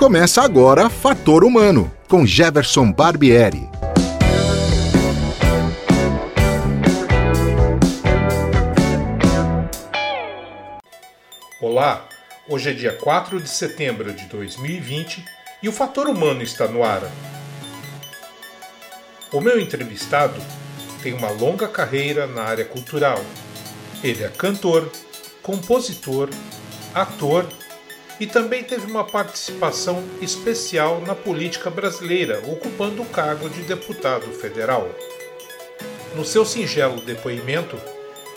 Começa agora Fator Humano, com Jefferson Barbieri. Olá, hoje é dia 4 de setembro de 2020 e o Fator Humano está no ar. O meu entrevistado tem uma longa carreira na área cultural. Ele é cantor, compositor, ator e também teve uma participação especial na política brasileira, ocupando o cargo de deputado federal. No seu singelo depoimento,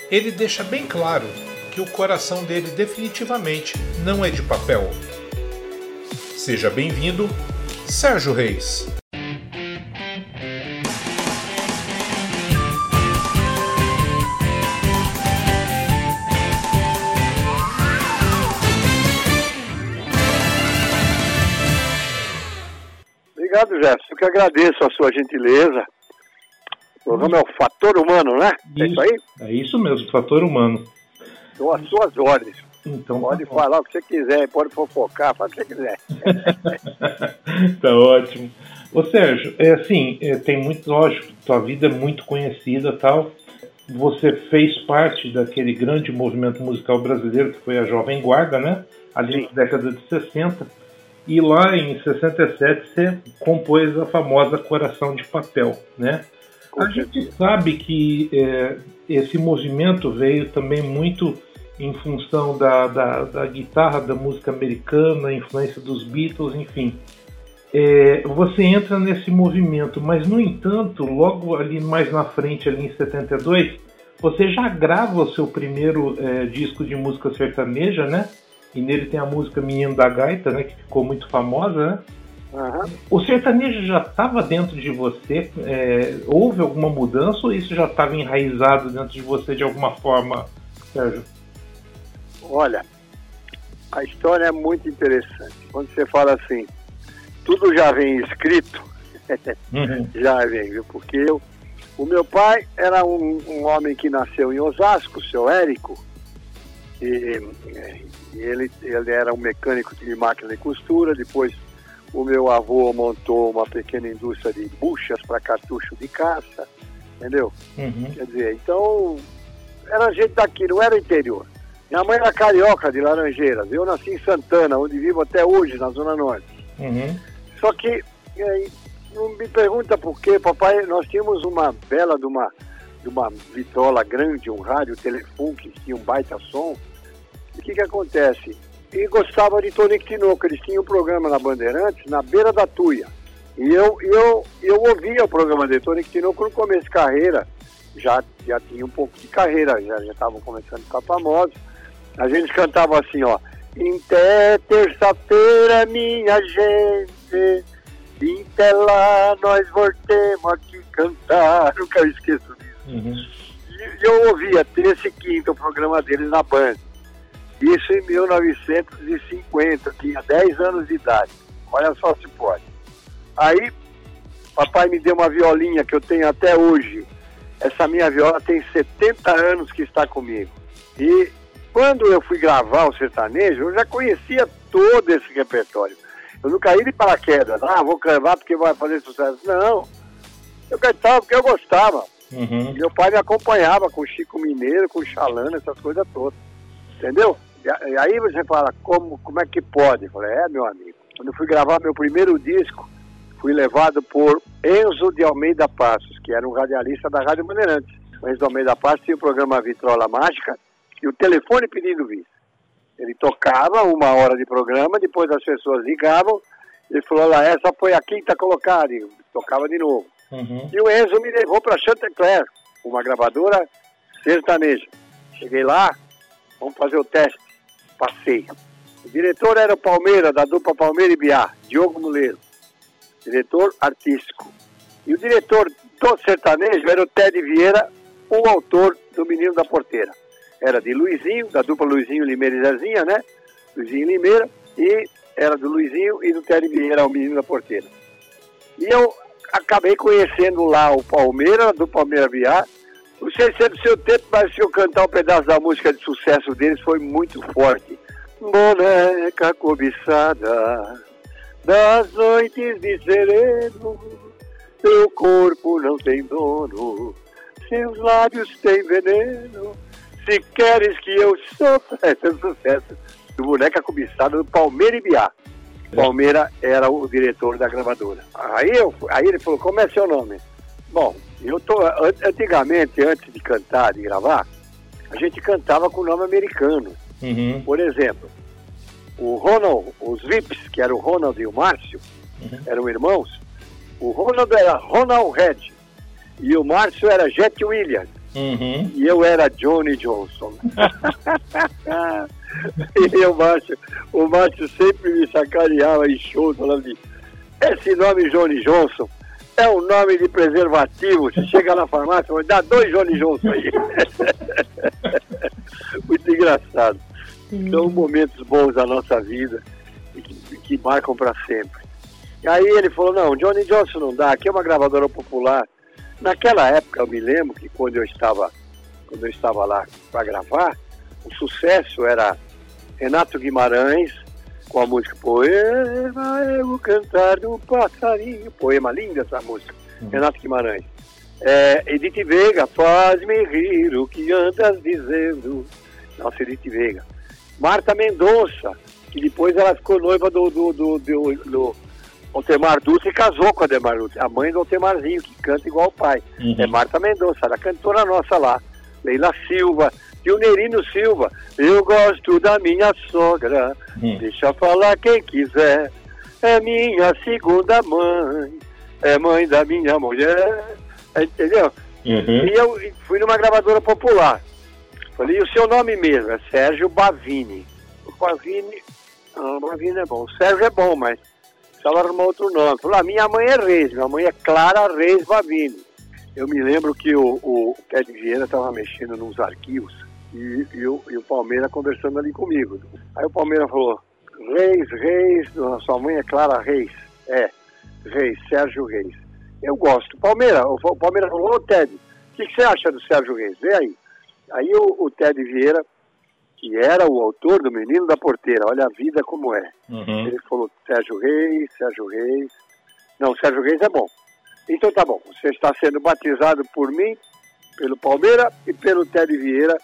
ele deixa bem claro que o coração dele definitivamente não é de papel. Seja bem-vindo, Sérgio Reis. Obrigado, Jefferson. Eu que agradeço a sua gentileza. O programa é o Fator Humano, né? Isso, é isso aí? É isso mesmo, Fator Humano. Estou às suas ordens. Então, tá pode tá falar o que você quiser, pode fofocar, faz o que você quiser. tá ótimo. Ô Sérgio, é assim, é, tem muito, lógico, tua vida é muito conhecida tal. Você fez parte daquele grande movimento musical brasileiro que foi a Jovem Guarda, né? Ali na década de 60 e lá em 67 você compôs a famosa Coração de Papel, né? A gente sabe que é, esse movimento veio também muito em função da, da, da, guitarra da música americana, influência dos Beatles, enfim. É, você entra nesse movimento, mas no entanto, logo ali mais na frente, ali em 72, você já grava o seu primeiro é, disco de música sertaneja, né? E nele tem a música Menino da Gaita, né? Que ficou muito famosa, né? Uhum. O sertanejo já estava dentro de você? É, houve alguma mudança ou isso já estava enraizado dentro de você de alguma forma, Sérgio? Olha, a história é muito interessante. Quando você fala assim, tudo já vem escrito, uhum. já vem, viu? Porque eu, o meu pai era um, um homem que nasceu em Osasco, seu Érico, e, e ele, ele era um mecânico de máquina de costura. Depois, o meu avô montou uma pequena indústria de buchas para cartucho de caça, entendeu? Uhum. Quer dizer, então, era gente daqui, não era interior. Minha mãe era carioca de Laranjeiras. Eu nasci em Santana, onde vivo até hoje, na Zona Norte. Uhum. Só que, não me pergunta por quê, papai, nós tínhamos uma bela de uma, de uma vitrola grande, um rádio telefone que tinha um baita som o que que acontece? E gostava de Tonico Tinoco, eles tinham um programa na Bandeirantes, na beira da Tuia. E eu, eu, eu ouvia o programa de Tonico Tinoco no começo de carreira, já, já tinha um pouco de carreira, já estavam começando a ficar famosos. A gente cantava assim, ó, Até terça-feira, minha gente, até lá nós voltemos aqui cantar. Nunca esqueço disso. Uhum. E eu ouvia terça e quinta o programa deles na Band. Isso em 1950, tinha 10 anos de idade. Olha só se pode. Aí, papai me deu uma violinha que eu tenho até hoje. Essa minha viola tem 70 anos que está comigo. E quando eu fui gravar o sertanejo, eu já conhecia todo esse repertório. Eu não caí de paraquedas. Ah, vou gravar porque vai fazer sucesso. Não. Eu cantava porque eu gostava. Uhum. Meu pai me acompanhava com Chico Mineiro, com Xalana, essas coisas todas. Entendeu? E aí você fala, como, como é que pode? Eu falei, é, meu amigo. Quando eu fui gravar meu primeiro disco, fui levado por Enzo de Almeida Passos, que era um radialista da Rádio Bandeirantes. O Enzo de Almeida Passos tinha o programa Vitrola Mágica e o telefone pedindo vista. Ele tocava uma hora de programa, depois as pessoas ligavam, ele falou, lá, essa foi a quinta colocada, e tocava de novo. Uhum. E o Enzo me levou para Chantecler, uma gravadora sertaneja. Cheguei lá, vamos fazer o teste passei. O diretor era o Palmeira, da dupla Palmeira e Biá, Diogo Muleiro. Diretor artístico. E o diretor do sertanejo era o Ted Vieira, o autor do Menino da Porteira. Era de Luizinho, da dupla Luizinho Limeira e Zezinha, né? Luizinho Limeira, e era do Luizinho e do Ted Vieira, o Menino da Porteira. E eu acabei conhecendo lá o Palmeira, do Palmeira Biá, não sei se é do seu tempo, mas se eu cantar um pedaço da música de sucesso deles foi muito forte. Boneca cobiçada, das noites de sereno, teu corpo não tem dono, seus lábios têm veneno. Se queres que eu sofra, esse é o sucesso do Boneca Cobiçada do Palmeira e Biá. Palmeira era o diretor da gravadora. Aí, eu, aí ele falou, como é seu nome? Bom, eu tô, antigamente, antes de cantar, de gravar, a gente cantava com o nome americano. Uhum. Por exemplo, o Ronald, os Vips, que era o Ronald e o Márcio, uhum. eram irmãos. O Ronald era Ronald Red e o Márcio era Jet Williams. Uhum. E eu era Johnny Johnson. e o Márcio, o Márcio sempre me sacaneava em shows, falando esse nome Johnny Johnson é um nome de preservativo. Você chega na farmácia, vai dar dois Johnny Johnson aí. Muito engraçado. São momentos bons da nossa vida que, que marcam para sempre. E aí ele falou, não, Johnny Johnson não dá, aqui é uma gravadora popular. Naquela época eu me lembro que quando eu estava, quando eu estava lá para gravar, o sucesso era Renato Guimarães com a música Poema é o cantar do passarinho. Poema linda essa música, uhum. Renato Guimarães. É, Edith Veiga, faz-me rir o que andas dizendo. Nossa, Edith Veiga. Marta Mendonça, que depois ela ficou noiva do, do, do, do, do Altemar Dutra e casou com a Demar Dutra, a mãe do Altemarzinho, que canta igual o pai. Uhum. É Marta Mendonça, era cantora nossa lá. Leila Silva, e o Nerino Silva. Eu gosto da minha sogra, uhum. deixa falar quem quiser. É minha segunda mãe, é mãe da minha mulher. Entendeu? Uhum. E eu fui numa gravadora popular. Falei, e o seu nome mesmo? É Sérgio Bavini. O Bavini, ah, Bavini é bom. O Sérgio é bom, mas precisava arrumar outro nome. Falei, ah, minha mãe é Reis, minha mãe é Clara Reis Bavini. Eu me lembro que o, o Ted Vieira estava mexendo nos arquivos e, e, o, e o Palmeiras conversando ali comigo. Aí o Palmeiras falou, Reis, Reis, sua mãe é Clara Reis. É, Reis, Sérgio Reis. Eu gosto. Palmeiras, o Palmeiras falou, ô Ted, o que, que, você acha do Sérgio Reis? Vê aí. Aí o, o Ted Vieira, que era o autor do Menino da Porteira, olha a vida como é. Uhum. Ele falou, Sérgio Reis, Sérgio Reis. Não, Sérgio Reis é bom. Então tá bom, você está sendo batizado por mim, pelo Palmeiras e pelo Ted Vieira,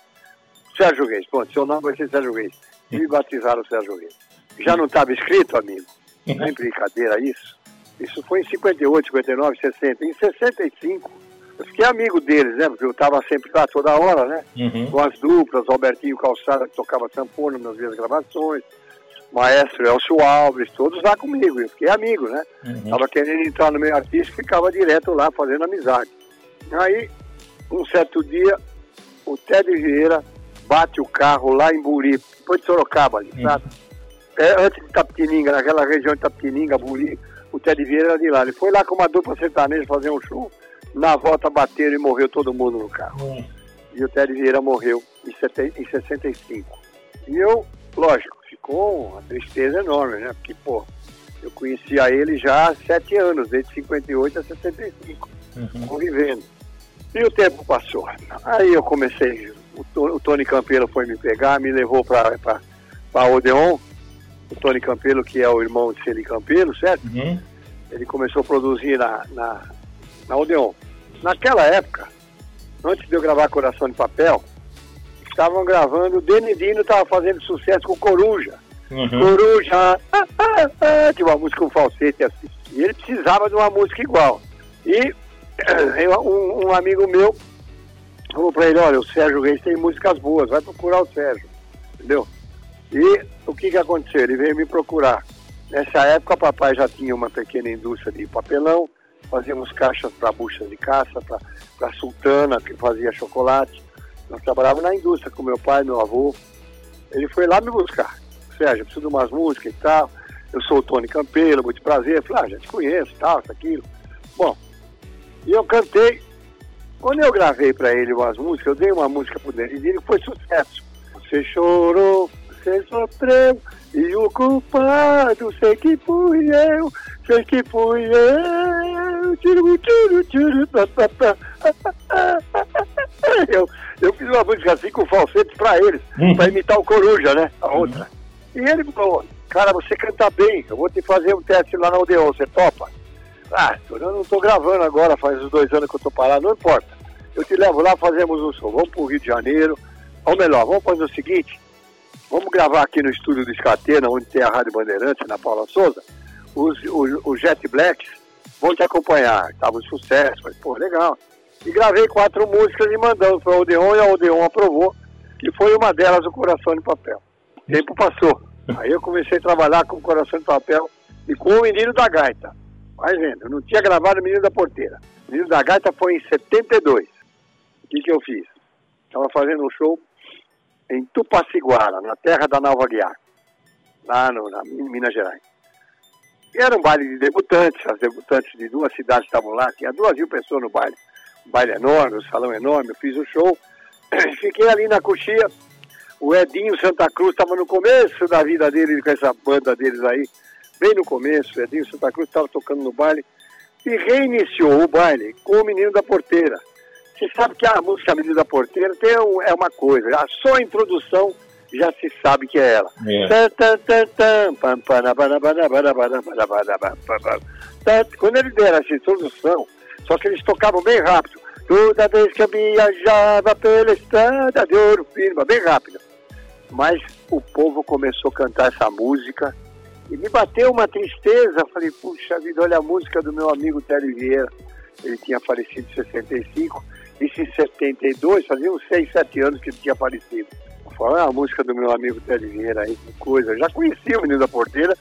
Sérgio Reis. Pronto, seu nome vai ser Sérgio Reis. Me batizaram Sérgio Reis. Já não estava escrito, amigo? Não é brincadeira isso? Isso foi em 58, 59, 60. Em 65, eu fiquei amigo deles, né? Porque eu estava sempre lá toda hora, né? Uhum. Com as duplas, Albertinho Calçada, que tocava sanfona nas minhas gravações, Maestro Elcio Alves, todos lá comigo. Eu fiquei amigo, né? Uhum. Tava querendo entrar no meio artístico, ficava direto lá fazendo amizade. Aí, um certo dia, o Ted Vieira bate o carro lá em Buri, depois de Sorocaba ali, uhum. sabe? É, antes de Tapetininga, naquela região de Tapetininga, Buri, o Ted Vieira era de lá. Ele foi lá com uma dupla sertaneja fazer um show, na volta bateram e morreu todo mundo no carro. Uhum. E o Ted Vieira morreu em, em 65. E eu, lógico, ficou uma tristeza enorme, né? Porque, pô, eu conhecia ele já há sete anos, desde 58 a 65, uhum. convivendo. E o tempo passou. Aí eu comecei o, Tony Campelo foi me pegar, me levou para a Odeon. O Tony Campelo, que é o irmão de Celi Campelo, certo? Uhum. Ele começou a produzir na, na, na Odeon. Naquela época, antes de eu gravar Coração de Papel, estavam gravando, o Denidino estava fazendo sucesso com Coruja. Uhum. Coruja, ah, ah, ah, tinha uma música com falsete assim. E ele precisava de uma música igual. E um, um amigo meu falou para ele, olha, o Sérgio Reis tem músicas boas, vai procurar o Sérgio, entendeu? E o que que aconteceu? Ele veio me procurar. Nessa época, papai já tinha uma pequena indústria de papelão, fazíamos caixas para buchas de caça, para sultana, que fazia chocolate. Nós trabalhávamos na indústria com meu pai, meu avô. Ele foi lá me buscar. Sérgio, preciso de umas músicas e tal. Eu sou o Tony Campelo, muito prazer. Eu falei, ah, já te conheço, tal, isso, aquilo. Bom, e eu cantei quando eu gravei para ele umas músicas, eu dei uma música pro Denidino que foi sucesso. Você chorou, você sofreu, e o culpado sei que fui eu, sei que fui eu. Tiro, tiro, tiro, tá, tá, tá. Eu, eu fiz uma música assim com falsete para eles, hum. para imitar o Coruja, né? A outra. E ele falou, cara, você canta bem, eu vou te fazer um teste lá na Odeon, você topa? Ah, eu não estou gravando agora, faz uns dois anos que eu estou parado, não importa. Eu te levo lá, fazemos um show. Vamos para o Rio de Janeiro. Ou melhor, vamos fazer o seguinte, vamos gravar aqui no estúdio do Escatena, onde tem a Rádio Bandeirante, na Paula Souza. Os, os, os Jet Blacks vão te acompanhar. Tava um sucesso, falei, pô, legal. E gravei quatro músicas e mandamos para a Odeon e a Odeon aprovou. E foi uma delas o Coração de Papel. O tempo passou. Aí eu comecei a trabalhar com o Coração de Papel e com o Menino da Gaita. Vai vendo, eu não tinha gravado o Menino da Porteira. O Menino da Gaita foi em 72. O que, que eu fiz? Estava fazendo um show em Tupaciguara, na terra da Nova Guiar, lá no, na, em Minas Gerais. E era um baile de debutantes, as debutantes de duas cidades estavam lá, tinha duas mil pessoas no baile. Um baile enorme, um salão enorme, eu fiz o show, fiquei ali na coxia, o Edinho Santa Cruz estava no começo da vida dele, com essa banda deles aí, bem no começo, o Edinho Santa Cruz estava tocando no baile, e reiniciou o baile com o Menino da Porteira. Você sabe que a música Menino da Porteira tem um, é uma coisa, a só a introdução já se sabe que é ela. Quando ele der essa introdução, só que eles tocavam bem rápido. Toda vez que eu viajava pela estrada de ouro firma, bem rápido. Mas o povo começou a cantar essa música e me bateu uma tristeza. Falei, puxa vida, olha a música do meu amigo Télio Vieira. Ele tinha falecido em 65. Isso em 72, fazia uns 6, 7 anos que ele tinha. Falei, ah, a música do meu amigo Télio Vieira aí, que coisa. Eu já conhecia o Menino da Porteira,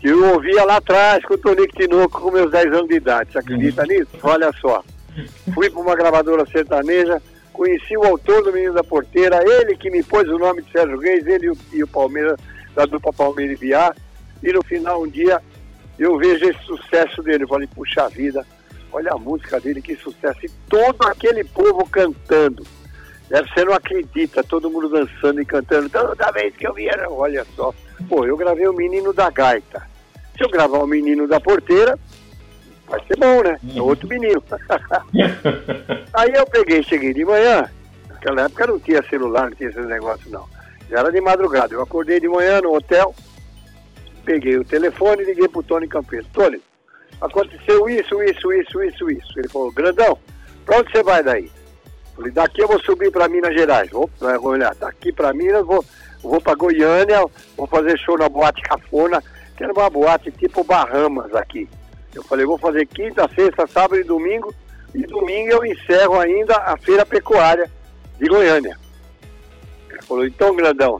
que eu ouvia lá atrás com o Tonico Tinoco com meus 10 anos de idade. Você acredita nisso? Olha só. Fui para uma gravadora sertaneja, conheci o autor do Menino da Porteira, ele que me pôs o nome de Sérgio Reis, ele e o, e o Palmeiras, da dupla Palmeiras e Biar. E no final, um dia, eu vejo esse sucesso dele. Eu falei, puxa vida, olha a música dele, que sucesso. E todo aquele povo cantando. Você não acredita, todo mundo dançando e cantando. Toda vez que eu via, olha só. Pô, eu gravei o Menino da Gaita. Se eu gravar o Menino da Porteira, vai ser bom, né? É outro menino. Aí eu peguei, cheguei de manhã. Naquela época não tinha celular, não tinha esses negócios, não. Já era de madrugada. Eu acordei de manhã no hotel, peguei o telefone e liguei pro Tony Campeiro. Tony, aconteceu isso, isso, isso, isso, isso. Ele falou, grandão, pra onde você vai daí? Falei, daqui eu vou subir para Minas Gerais. Vou, vou olhar, daqui para Minas, vou, vou para Goiânia, vou fazer show na Boate Cafona, que era uma boate tipo Bahamas aqui. Eu falei, vou fazer quinta, sexta, sábado e domingo, e domingo eu encerro ainda a feira pecuária de Goiânia. Ele falou, então, grandão,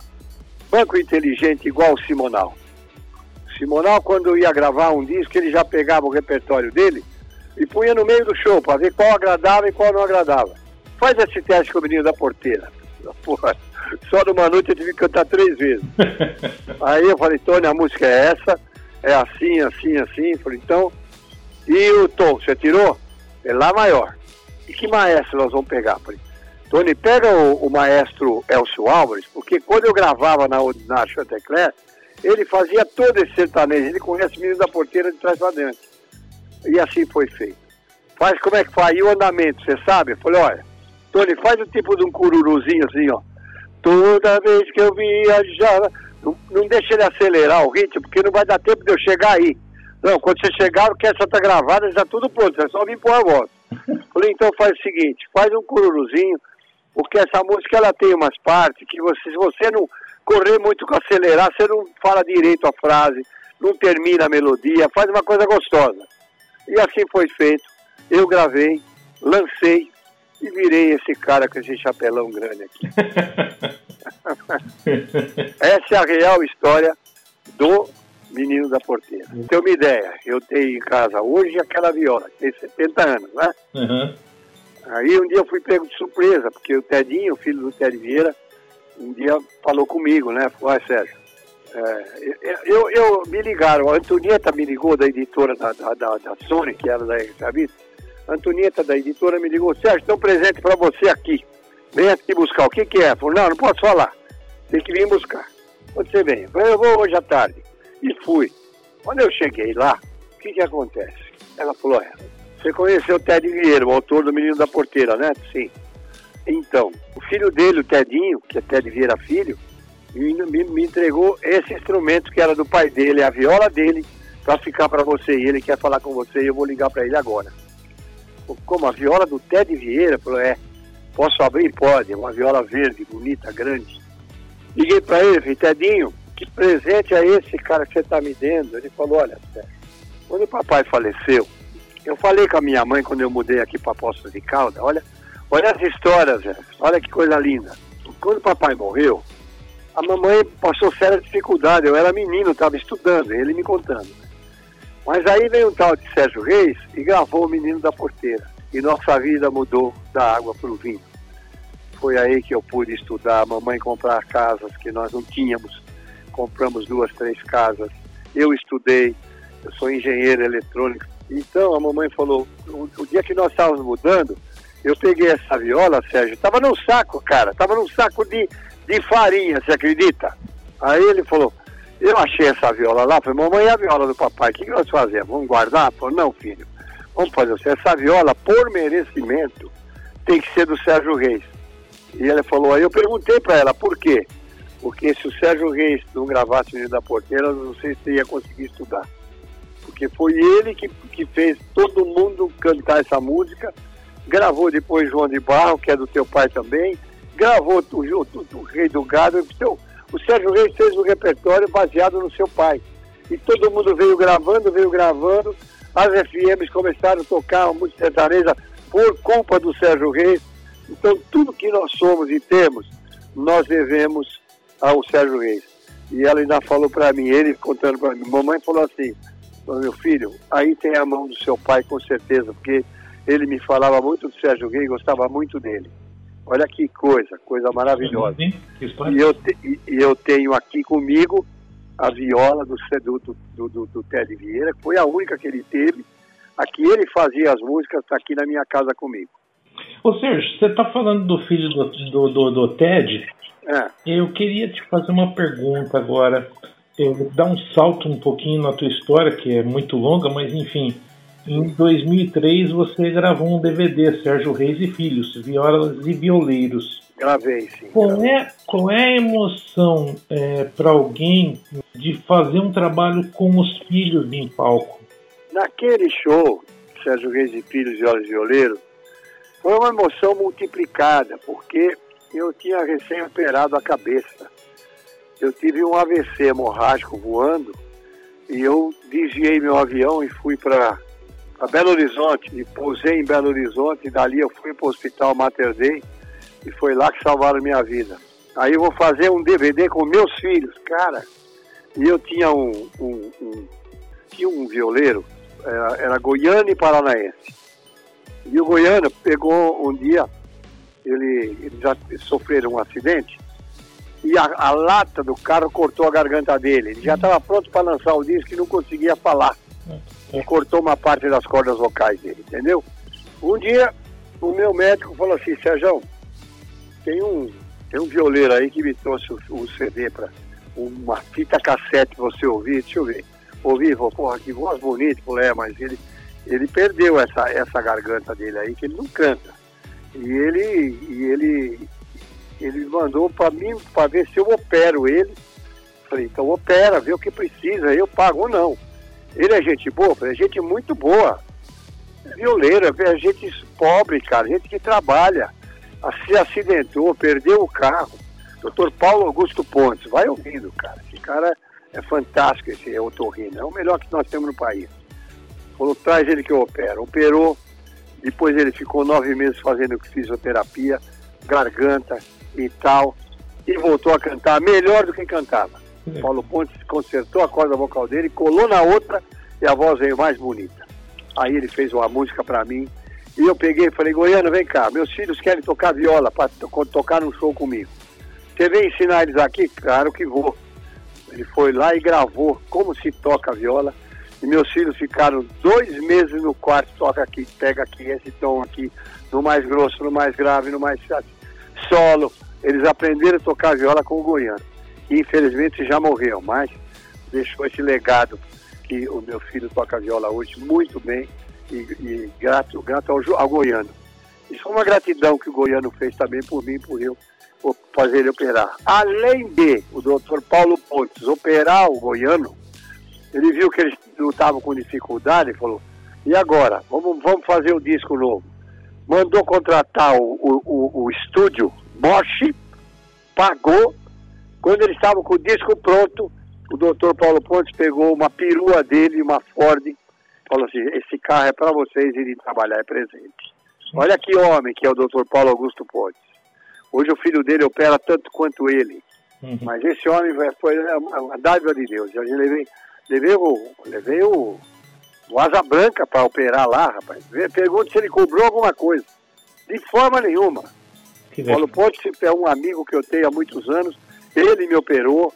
banco inteligente igual o Simonal. Simonal, quando ia gravar um disco, ele já pegava o repertório dele e punha no meio do show para ver qual agradava e qual não agradava. Faz esse teste com o menino da porteira. Porra, só numa noite eu tive que cantar três vezes. Aí eu falei, Tony, a música é essa, é assim, assim, assim. Eu falei, então. E o tom, você tirou? É Lá maior. E que maestro nós vamos pegar? Eu falei, Tony, pega o, o, maestro Elcio Álvares, porque quando eu gravava na, na Chantecler, ele fazia todo esse sertanejo, ele conhece o menino da porteira de trás para dentro. E assim foi feito. Faz como é que faz? E o andamento, você sabe? Eu falei, olha, Tony, faz o tipo de um cururuzinho assim, ó. Toda vez que eu viajava. Não, não deixa ele acelerar o ritmo, porque não vai dar tempo de eu chegar aí. Não, quando você chegar, que essa tá gravada, já tudo pronto, é só vir pôr a voz. Falei, então faz o seguinte, faz um cururuzinho, porque essa música ela tem umas partes que você, se você não correr muito com acelerar, você não fala direito a frase, não termina a melodia, faz uma coisa gostosa. E assim foi feito. Eu gravei, lancei e virei esse cara com esse chapelão grande aqui. Essa é a real história do menino da porteira. Tem uma ideia, eu tenho em casa hoje aquela viola, tem 70 anos, né? Uhum. Aí um dia eu fui pego de surpresa, porque o Tedinho, o filho do Ted Vieira, um dia falou comigo, né? Falou, ah, Sérgio, é, eu, eu, me ligaram, a Antonieta me ligou da editora da, da, da, da Sony, que era da Revista, Antonieta da editora me ligou, Sérgio, tem um presente para você aqui, vem aqui buscar, o que que é? Falou, não, não posso falar, tem que vir buscar. Quando você vem? Falei, eu vou hoje à tarde. E fui. Quando eu cheguei lá, o que que acontece? Ela falou, é, você conheceu o Ted Vieira, o autor do Menino da Porteira, né? Sim. Então, o filho dele, o Tedinho, que é Ted Vieira Filho, me, me entregou esse instrumento que era do pai dele, a viola dele, para ficar para você. E ele quer falar com você e eu vou ligar para ele agora. Como a viola do Ted Vieira? Falou, é. Posso abrir? Pode. É uma viola verde, bonita, grande. Liguei para ele, falei, Tedinho, que presente é esse, cara, que você está me dando? Ele falou, olha, quando o papai faleceu, eu falei com a minha mãe quando eu mudei aqui para Poços de Calda, olha, olha as histórias, olha que coisa linda. Quando o papai morreu, a mamãe passou séria dificuldade, eu era menino, estava estudando, ele me contando. Mas aí veio um tal de Sérgio Reis e gravou o Menino da Porteira. E nossa vida mudou da água para o vinho. Foi aí que eu pude estudar, a mamãe comprar casas que nós não tínhamos. Compramos duas, três casas. Eu estudei, eu sou engenheiro eletrônico. Então a mamãe falou, o, o dia que nós estávamos mudando, eu peguei essa viola, Sérgio, estava num saco, cara, estava num saco de, de farinha, você acredita? Aí ele falou, eu achei essa viola lá, falei, mamãe, a viola do papai, o que, que nós fazemos? Vamos guardar? Falei, não, filho, vamos fazer assim, essa viola, por merecimento, tem que ser do Sérgio Reis. E ela falou, aí eu perguntei para ela, por quê? Porque se o Sérgio Reis não gravasse o da Porteira, não sei se ia conseguir estudar. Porque foi ele que, que fez todo mundo cantar essa música, gravou depois João de Barro, que é do teu pai também, gravou o, o, o, Rei do Gado, o seu o Sérgio Reis fez um repertório baseado no seu pai. E todo mundo veio gravando, veio gravando. As FMs começaram a tocar a música sertaneja por culpa do Sérgio Reis. Então, tudo que nós somos e temos, nós devemos ao Sérgio Reis. E ela ainda falou para mim, ele contando para mim, mamãe falou assim, meu filho, aí tem a mão do seu pai com certeza, porque ele me falava muito do Sérgio Reis, gostava muito dele. Olha que coisa, coisa maravilhosa. E eu, te, e eu tenho aqui comigo a viola do, do, do, do, do Ted Vieira, que foi a única que ele teve. Aqui ele fazia as músicas, está aqui na minha casa comigo. Ô Sérgio, você está falando do filho do, do, do, do Ted? É. Eu queria te fazer uma pergunta agora. Eu vou dar um salto um pouquinho na tua história, que é muito longa, mas enfim. Em 2003 você gravou um DVD, Sérgio Reis e Filhos, Violas e Violeiros. Gravei, sim. Qual é, qual é a emoção é, para alguém de fazer um trabalho com os filhos em palco? Naquele show, Sérgio Reis e Filhos, Violas e Violeiros, foi uma emoção multiplicada, porque eu tinha recém-operado a cabeça. Eu tive um AVC hemorrágico voando e eu desviei meu avião e fui para a Belo Horizonte e pousei em Belo Horizonte e dali eu fui para o Hospital Mater Dei e foi lá que salvaram minha vida. Aí eu vou fazer um DVD com meus filhos, cara. E eu tinha um, um, um tinha um violeiro, era, era goiano e paranaense. E o goiano pegou um dia, ele, ele já sofreram um acidente e a, a, lata do carro cortou a garganta dele. Ele já estava pronto para lançar o disco e não conseguia falar e cortou uma parte das cordas vocais dele, entendeu? Um dia, o meu médico falou assim, Sérgio, tem um, tem um violeiro aí que me trouxe o CD para uma fita cassete pra você ouvir, deixa eu ver. Ouvi, vou, porra, que voz bonita, é, mas ele, ele perdeu essa, essa garganta dele aí, que ele não canta. E ele, e ele, ele mandou para mim para ver se eu opero ele. Falei, então opera, vê o que precisa, eu pago ou não. Ele é gente boa? É gente muito boa. É violeiro, é gente pobre, cara, gente que trabalha. Se acidentou, perdeu o carro. Doutor Paulo Augusto Pontes, vai ouvindo, cara. Esse cara é fantástico, esse otorrino. É o melhor que nós temos no país. Falou, traz ele que eu opero. Operou, depois ele ficou nove meses fazendo fisioterapia, garganta e tal, e voltou a cantar melhor do que cantava. É. Paulo Pontes consertou a corda vocal dele, colou na outra e a voz veio mais bonita. Aí ele fez uma música para mim e eu peguei e falei, Goiano, vem cá, meus filhos querem tocar viola para tocar num show comigo. Você vem ensinar eles aqui? Claro que vou. Ele foi lá e gravou como se toca viola. E meus filhos ficaram dois meses no quarto, toca aqui, pega aqui, esse tom aqui, no mais grosso, no mais grave, no mais solo. Eles aprenderam a tocar viola com o Goiano que infelizmente já morreu, mas deixou esse legado que o meu filho toca viola hoje muito bem e, e grato, grato ao, ao, goiano. Isso foi uma gratidão que o goiano fez também por mim, por eu fazer ele operar. Além de o doutor Paulo Pontes operar o goiano, ele viu que eles lutavam com dificuldade e falou, e agora? Vamos, vamos fazer o disco novo. Mandou contratar o, o, o, o estúdio Bosch, pagou. Quando eles estavam com o disco pronto, o doutor Paulo Pontes pegou uma perua dele, uma Ford, falou assim, esse carro é para vocês irem trabalhar, é presente. Olha que homem que é o doutor Paulo Augusto Pontes. Hoje o filho dele opera tanto quanto ele. Uhum. Mas esse homem foi uma dádiva de Deus. Eu levei, levei, o, levei o, o Asa Branca para operar lá, rapaz. Pergunta se ele cobrou alguma coisa. De forma nenhuma. Que Paulo Pontes é um amigo que eu tenho há muitos anos. Ele me operou.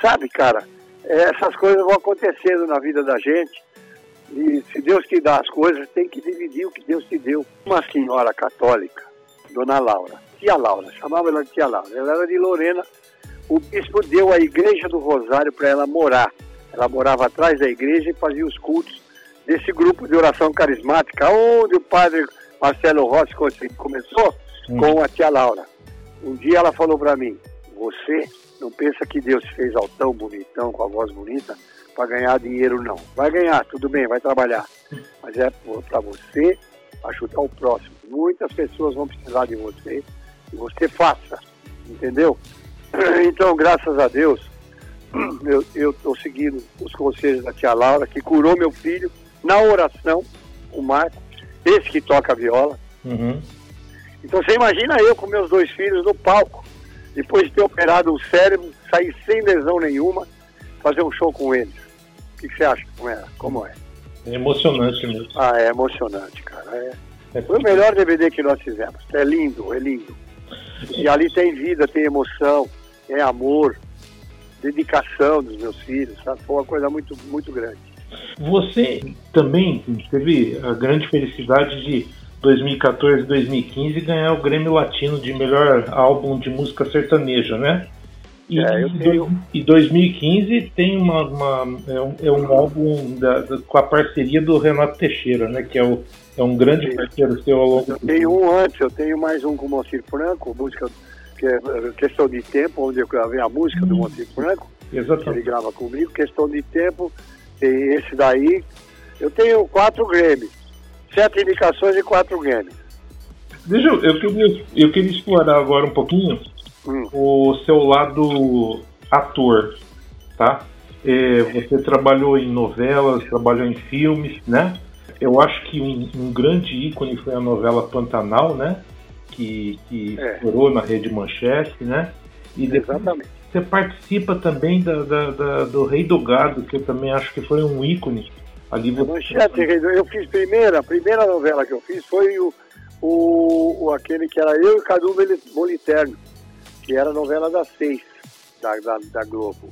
Sabe, cara, essas coisas vão acontecendo na vida da gente. E se Deus te dá as coisas, tem que dividir o que Deus te deu. Uma senhora católica, Dona Laura, tia Laura, chamava ela de tia Laura, ela era de Lorena. O bispo deu a igreja do Rosário para ela morar. Ela morava atrás da igreja e fazia os cultos desse grupo de oração carismática, onde o padre Marcelo Rossi começou hum. com a tia Laura. Um dia ela falou para mim: Você não pensa que Deus te fez altão, bonitão, com a voz bonita? para ganhar dinheiro, não. Vai ganhar, tudo bem, vai trabalhar. Mas é para você ajudar o próximo. Muitas pessoas vão precisar de você e você faça, entendeu? Então, graças a Deus, eu estou seguindo os conselhos da tia Laura, que curou meu filho na oração, o Marco, esse que toca viola. Uhum. Então, você imagina eu com meus dois filhos no palco, depois de ter operado o cérebro, sair sem lesão nenhuma, fazer um show com eles. O que, você acha como é? Como é? É emocionante mesmo. Ah, é emocionante, cara. É. é Foi o melhor DVD que nós fizemos. É lindo, é lindo. E ali tem vida, tem emoção, tem amor, dedicação dos meus filhos, sabe? Foi uma coisa muito, muito grande. Você também teve a grande felicidade de 2014 2015 ganhar o Grêmio Latino de melhor álbum de música sertaneja, né? E, é, tenho... e 2015 tem uma, uma é, um, é, um, álbum da, da, com a parceria do Renato Teixeira, né? Que é, o, é um grande Sim. parceiro seu ao longo Eu tenho um antes, eu tenho mais um com o Moacir Franco, música que é, é questão de tempo, onde eu gravei a música hum. do Moacir Franco. Exatamente. Ele grava comigo, questão de tempo, tem esse daí. Eu tenho quatro Grêmios, sete indicações e quatro Grêmios. Deixa eu, eu queria, eu queria explorar agora um pouquinho hum. o seu lado ator, tá? É, você trabalhou em novelas, trabalhou em filmes, né? Eu acho que um, um grande ícone foi a novela Pantanal, né? Que, que é. estourou na Rede Manchete, né? E Exatamente. Você participa também da, da, da, do Rei do Gado, que eu também acho que foi um ícone. Ali você... Manchete, eu fiz primeira, a primeira novela que eu fiz foi o, o, o aquele que era eu e Cadu Moliterno que era a novela das seis da, da, da Globo.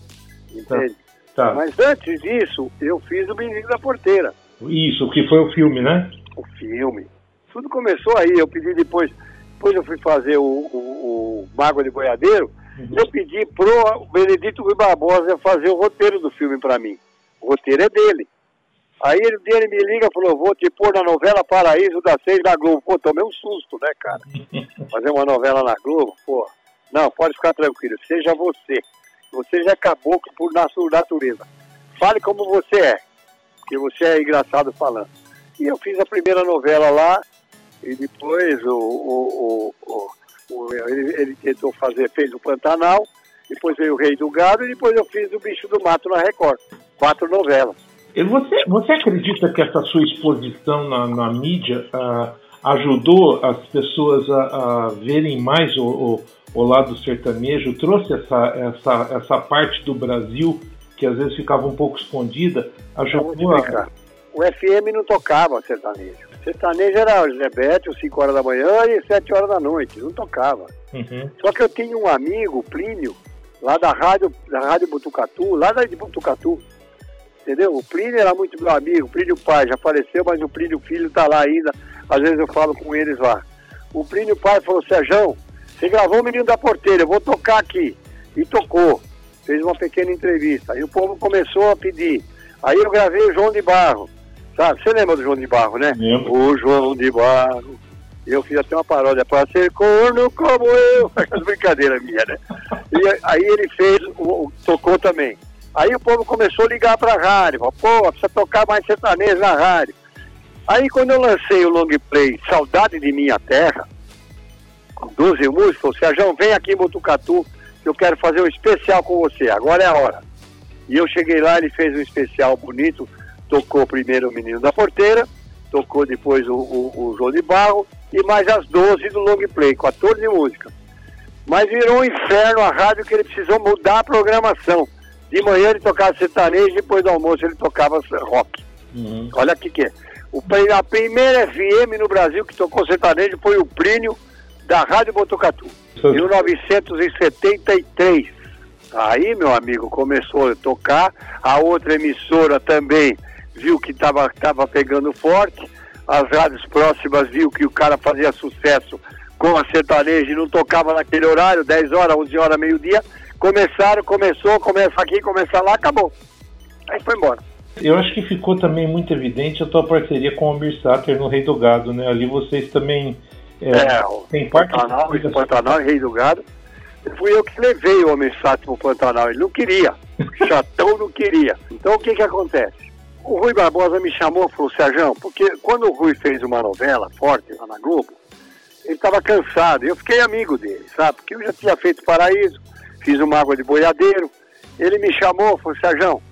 Entende? Tá. Tá. Mas antes disso, eu fiz o Menino da Porteira. Isso, que foi o filme, né? O filme. Tudo começou aí. Eu pedi depois, depois eu fui fazer o, o, o Mágoa de Boiadeiro, uhum. eu pedi pro Benedito Rui Barbosa fazer o roteiro do filme para mim. O roteiro é dele. Aí ele, ele me liga e falou, vou te pôr na novela Paraíso das Seis da Globo. Pô, tomei um susto, né, cara? Fazer uma novela na Globo, pô. Não, pode ficar tranquilo. Seja você. Você já acabou por natureza. Fale como você é. Porque você é engraçado falando. E eu fiz a primeira novela lá. E depois o, o, o, o ele, ele, tentou fazer, fez o Pantanal. Depois veio o Rei do Gado. E depois eu fiz o Bicho do Mato na Record. Quatro novelas. Você, você acredita que essa sua exposição na, na mídia uh, ajudou as pessoas a, a verem mais o, o o lado sertanejo trouxe essa, essa, essa parte do Brasil que às vezes ficava um pouco escondida, ajudou a... O FM não tocava sertanejo. Sertanejo era José Bete, 5 horas da manhã e 7 horas da noite, não tocava. Uhum. Só que eu tinha um amigo, Plínio, lá da rádio, da rádio Butucatu, lá de Butucatu, entendeu? O Plínio era muito meu amigo, o Plínio pai já faleceu, mas o Plínio filho está lá ainda, às vezes eu falo com eles lá. O Plínio pai falou, Sérgio, você gravou o Menino da Porteira, eu vou tocar aqui. E tocou. Fez uma pequena entrevista. Aí o povo começou a pedir. Aí eu gravei o João de Barro. Sabe? Você lembra do João de Barro, né? Lembro. O João de Barro Eu fiz até uma paródia para ser corno como eu. As brincadeiras minhas, né? E aí ele fez, tocou também. Aí o povo começou a ligar para a rádio. Falou, pô, precisa tocar mais sertanejo na rádio. Aí quando eu lancei o long play Saudade de Minha Terra, com 12 músicos, Sérgio, vem aqui em Botucatu, que eu quero fazer um especial com você, agora é a hora. E eu cheguei lá, ele fez um especial bonito, tocou primeiro o Menino da Porteira, tocou depois o, o, o João de Barro e mais as 12 do long play, 14 músicas. Mas virou um inferno a rádio que ele precisou mudar a programação. De manhã ele tocava sertanejo, depois do almoço ele tocava rock. Uhum. Olha aqui que é. O, a primeira FM no Brasil que tocou sertanejo foi o Plínio da Rádio Botucatu, em 1973. Aí, meu amigo, começou a tocar, a outra emissora também viu que estava tava pegando forte, as rádios próximas viu que o cara fazia sucesso com a sertaneja e não tocava naquele horário, 10 horas, 11 horas, meio-dia, começaram, começou, começa aqui, começa lá, acabou. Aí foi embora. Eu acho que ficou também muito evidente a tua parceria com o Almir Sater no Rei do Gado, né? Ali vocês também é, é tem parte Pantanal, de... Pantanal Rei do Gado. Fui eu que levei o Homem Sato pro Pantanal, ele não queria. Chatão não queria. Então o que que acontece? O Rui Barbosa me chamou e falou, Sérgio, porque quando o Rui fez uma novela forte lá na Globo, ele estava cansado. Eu fiquei amigo dele, sabe? Porque eu já tinha feito Paraíso, fiz uma água de boiadeiro. Ele me chamou falou, Sérgio,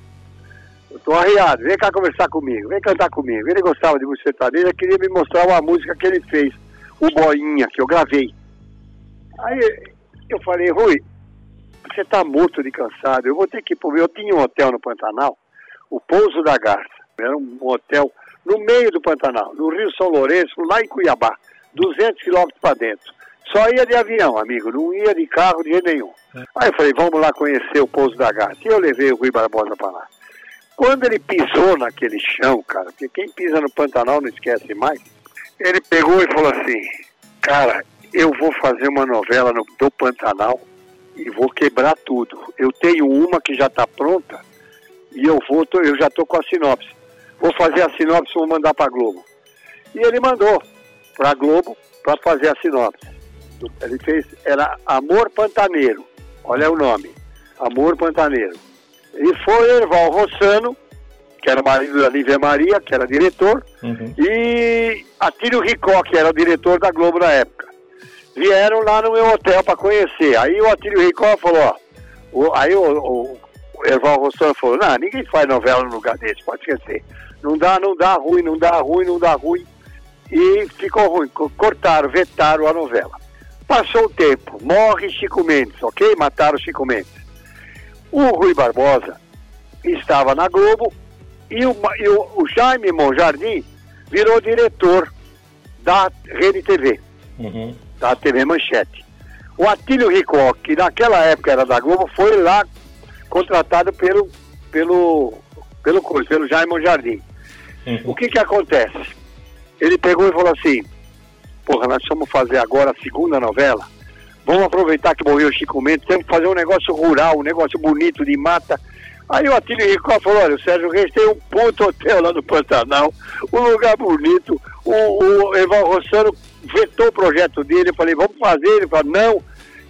eu tô arriado, vem cá conversar comigo, vem cantar comigo. Ele gostava de música sertaneja, queria me mostrar uma música que ele fez, o Boinha, que eu gravei. Aí eu falei, Rui, você tá morto de cansado, eu vou ter que ir pro meu. Eu tinha um hotel no Pantanal, o Pouso da Garça. Era um hotel no meio do Pantanal, no Rio São Lourenço, lá em Cuiabá, 200 quilômetros para dentro. Só ia de avião, amigo, não ia de carro de jeito nenhum. É. Aí eu falei, vamos lá conhecer o Pouso da Garça. E eu levei o Rui Barbosa para lá. Quando ele pisou naquele chão, cara, porque quem pisa no Pantanal não esquece mais, ele pegou e falou assim, cara, eu vou fazer uma novela no, do Pantanal e vou quebrar tudo. Eu tenho uma que já está pronta e eu vou, tô, eu já estou com a sinopse. Vou fazer a sinopse e vou mandar para a Globo. E ele mandou para a Globo para fazer a sinopse. Ele fez, era Amor Pantaneiro, olha o nome, Amor Pantaneiro. E foi Erval Rossano, que era marido da Lívia Maria, que era diretor, uhum. e Atílio Ricó, que era o diretor da Globo na época. Vieram lá no meu hotel para conhecer. Aí o Atílio Ricó falou, ó, o, aí o, o, o Erval Rossano falou, não, ninguém faz novela no lugar desse, pode esquecer. Não dá, não dá ruim, não dá ruim, não dá ruim. E ficou ruim, cortaram, vetaram a novela. Passou o tempo, morre Chico Mendes, ok? Mataram Chico Mendes. O Rui Barbosa estava na Globo e o, e o, o Jaime Monjardim virou diretor da Rede TV, uhum. da TV Manchete. O Atílio Ricó, que naquela época era da Globo, foi lá contratado pelo, pelo, pelo, pelo Jaime Monjardim. Uhum. O que que acontece? Ele pegou e falou assim, porra, nós vamos fazer agora a segunda novela, Vamos aproveitar que morreu o Chico Mendes, temos que fazer um negócio rural, um negócio bonito de mata. Aí o Atílio Ricó falou, olha, o Sérgio Reis tem um ponto hotel lá no Pantanal, um lugar bonito. O, o Eval Rossano vetou o projeto dele, eu falei, vamos fazer, ele falou, não.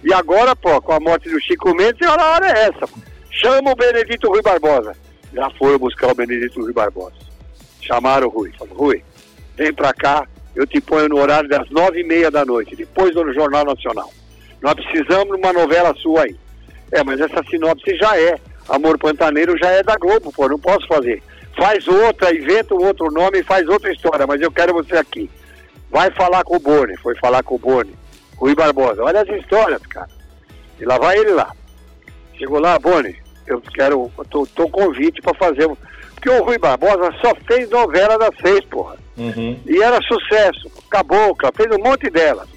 E agora, pô, com a morte do Chico Mendes, a hora é essa. Chama o Benedito Rui Barbosa. Já foram buscar o Benedito Rui Barbosa. Chamaram o Rui, falou, Rui, vem pra cá, eu te ponho no horário das nove e meia da noite, depois do Jornal Nacional. Nós precisamos de uma novela sua aí. É, mas essa sinopse já é. Amor Pantaneiro já é da Globo, pô, não posso fazer. Faz outra, inventa um outro nome e faz outra história, mas eu quero você aqui. Vai falar com o Boni, foi falar com o Boni. Rui Barbosa, olha as histórias, cara. E lá vai ele lá. Chegou lá, Boni, eu quero, eu tô, tô convite para fazer. Porque o Rui Barbosa só fez novela das seis, porra. Uhum. E era sucesso. Cabocla, fez um monte delas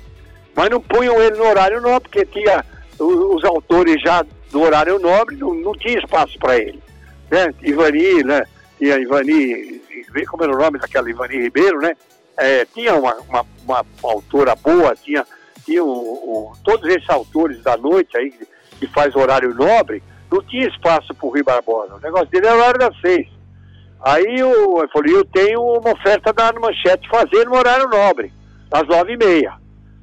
mas não punham ele no horário nobre, porque tinha os, os autores já do horário nobre, não, não tinha espaço para ele. Né? Ivani, né? Tinha Ivani, como era o nome daquela Ivani Ribeiro, né? É, tinha uma, uma, uma, autora boa, tinha, tinha o, o, todos esses autores da noite aí que faz horário nobre, não tinha espaço para o Rui Barbosa. O negócio dele era o horário das seis. Aí eu, eu falei, eu tenho uma oferta da Manchete fazer no horário nobre. às nove e meia.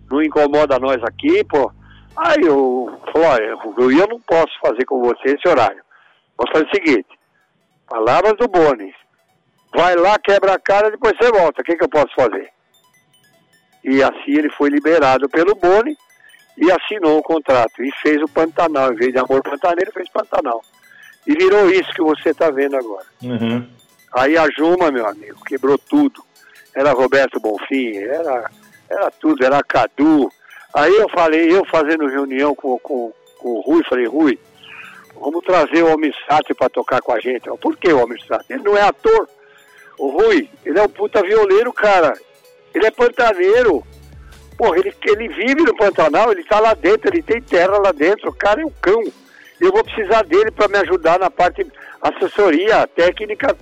Não incomoda nós aqui, pô. Aí eu falei, eu, eu não posso fazer com você esse horário. Vou fazer o seguinte, palavras do Boni. Vai lá, quebra a cara, depois você volta. O que, que eu posso fazer? E assim ele foi liberado pelo Boni e assinou o contrato. E fez o Pantanal. Em vez de Amor Pantaneiro, fez Pantanal. E virou isso que você está vendo agora. Uhum. Aí a Juma, meu amigo, quebrou tudo. Era Roberto Bonfim, era, era tudo, era Cadu. Aí eu falei, eu fazendo reunião com, com, com o Rui, falei, Rui, vamos trazer o Homem para tocar com a gente. Por que o Homem Ele não é ator. O Rui, ele é um puta violeiro, cara. Ele é pantaneiro. Porra, ele, ele vive no Pantanal, ele tá lá dentro, ele tem terra lá dentro. O cara é um cão. Eu vou precisar dele para me ajudar na parte assessoria, técnica